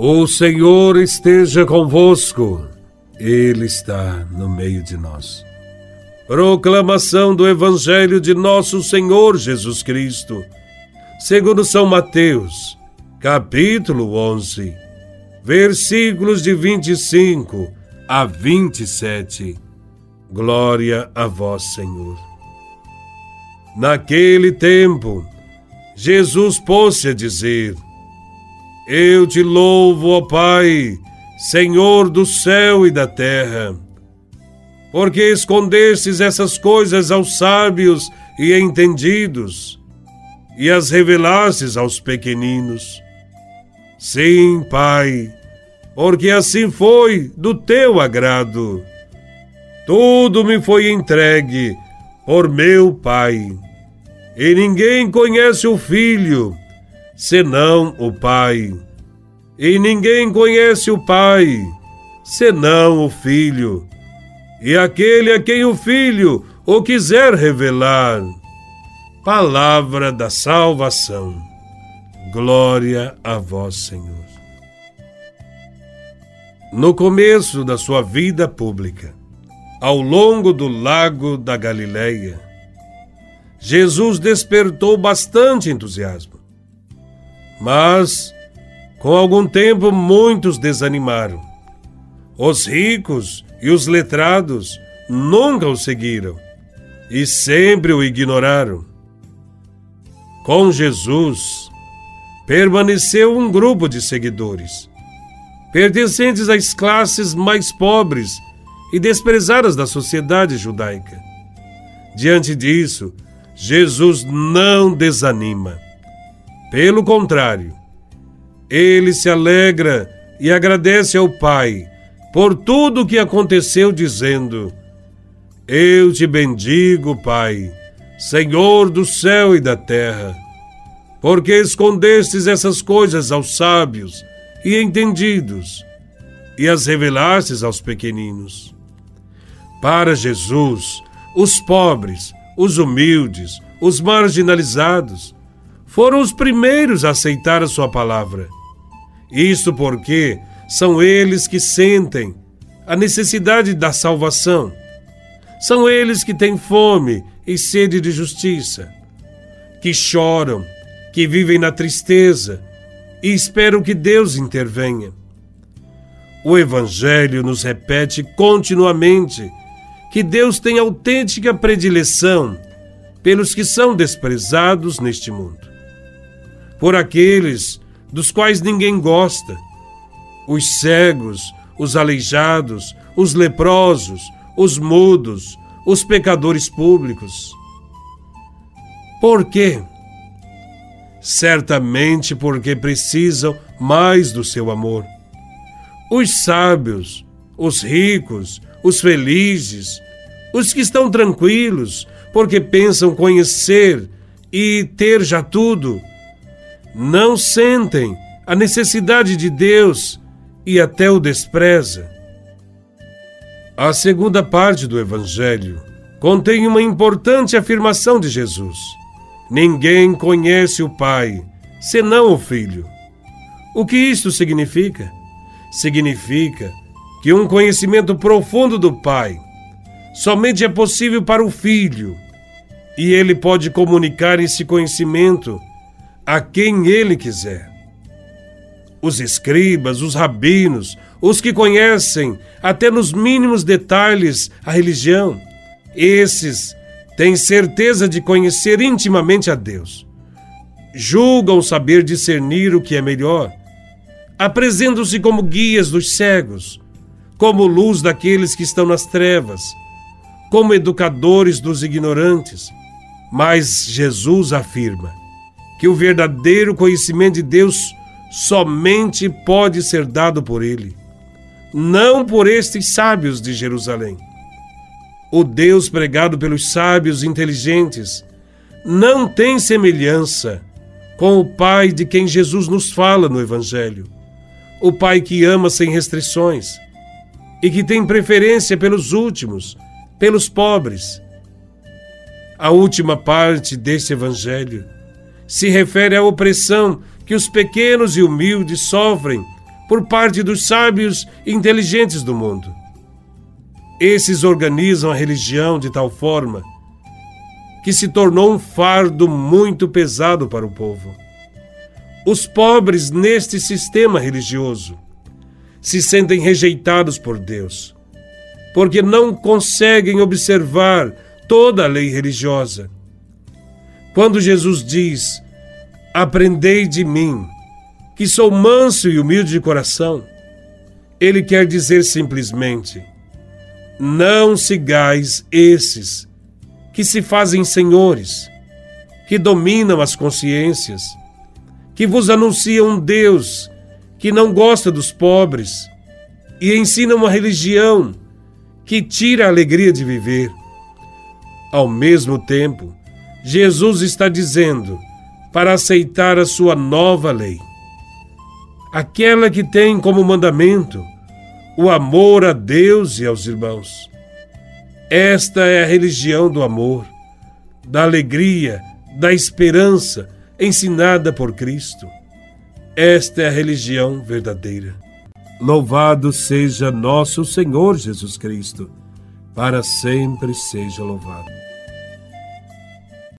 O Senhor esteja convosco, Ele está no meio de nós. Proclamação do Evangelho de Nosso Senhor Jesus Cristo, segundo São Mateus, capítulo 11, versículos de 25 a 27. Glória a Vós, Senhor. Naquele tempo, Jesus pôs-se a dizer: eu te louvo, ó Pai, Senhor do céu e da terra, porque escondestes essas coisas aos sábios e entendidos e as revelastes aos pequeninos. Sim, Pai, porque assim foi do teu agrado. Tudo me foi entregue por meu Pai, e ninguém conhece o Filho senão o Pai. E ninguém conhece o Pai, senão o Filho, e aquele a quem o Filho o quiser revelar. Palavra da salvação. Glória a vós, Senhor. No começo da sua vida pública, ao longo do lago da Galileia, Jesus despertou bastante entusiasmo. Mas, com algum tempo, muitos desanimaram. Os ricos e os letrados nunca o seguiram e sempre o ignoraram. Com Jesus, permaneceu um grupo de seguidores, pertencentes às classes mais pobres e desprezadas da sociedade judaica. Diante disso, Jesus não desanima pelo contrário, ele se alegra e agradece ao Pai por tudo o que aconteceu, dizendo: Eu te bendigo, Pai, Senhor do céu e da terra, porque escondestes essas coisas aos sábios e entendidos e as revelastes aos pequeninos. Para Jesus, os pobres, os humildes, os marginalizados, foram os primeiros a aceitar a sua palavra. Isto porque são eles que sentem a necessidade da salvação. São eles que têm fome e sede de justiça, que choram, que vivem na tristeza e esperam que Deus intervenha. O Evangelho nos repete continuamente que Deus tem autêntica predileção pelos que são desprezados neste mundo por aqueles dos quais ninguém gosta, os cegos, os aleijados, os leprosos, os mudos, os pecadores públicos. Por quê? Certamente porque precisam mais do seu amor. Os sábios, os ricos, os felizes, os que estão tranquilos, porque pensam conhecer e ter já tudo, não sentem a necessidade de Deus e até o despreza. A segunda parte do Evangelho contém uma importante afirmação de Jesus: Ninguém conhece o Pai senão o Filho. O que isto significa? Significa que um conhecimento profundo do Pai somente é possível para o Filho, e ele pode comunicar esse conhecimento a quem ele quiser. Os escribas, os rabinos, os que conhecem até nos mínimos detalhes a religião, esses têm certeza de conhecer intimamente a Deus. Julgam saber discernir o que é melhor. Apresentam-se como guias dos cegos, como luz daqueles que estão nas trevas, como educadores dos ignorantes. Mas Jesus afirma: que o verdadeiro conhecimento de Deus somente pode ser dado por Ele, não por estes sábios de Jerusalém. O Deus pregado pelos sábios inteligentes não tem semelhança com o Pai de quem Jesus nos fala no Evangelho. O Pai que ama sem restrições e que tem preferência pelos últimos, pelos pobres. A última parte desse Evangelho se refere à opressão que os pequenos e humildes sofrem por parte dos sábios e inteligentes do mundo. Esses organizam a religião de tal forma que se tornou um fardo muito pesado para o povo. Os pobres neste sistema religioso se sentem rejeitados por Deus, porque não conseguem observar toda a lei religiosa. Quando Jesus diz: Aprendei de mim, que sou manso e humilde de coração, ele quer dizer simplesmente: Não sigais esses que se fazem senhores, que dominam as consciências, que vos anunciam um Deus que não gosta dos pobres e ensina uma religião que tira a alegria de viver. Ao mesmo tempo, Jesus está dizendo para aceitar a sua nova lei, aquela que tem como mandamento o amor a Deus e aos irmãos. Esta é a religião do amor, da alegria, da esperança ensinada por Cristo. Esta é a religião verdadeira. Louvado seja nosso Senhor Jesus Cristo, para sempre seja louvado.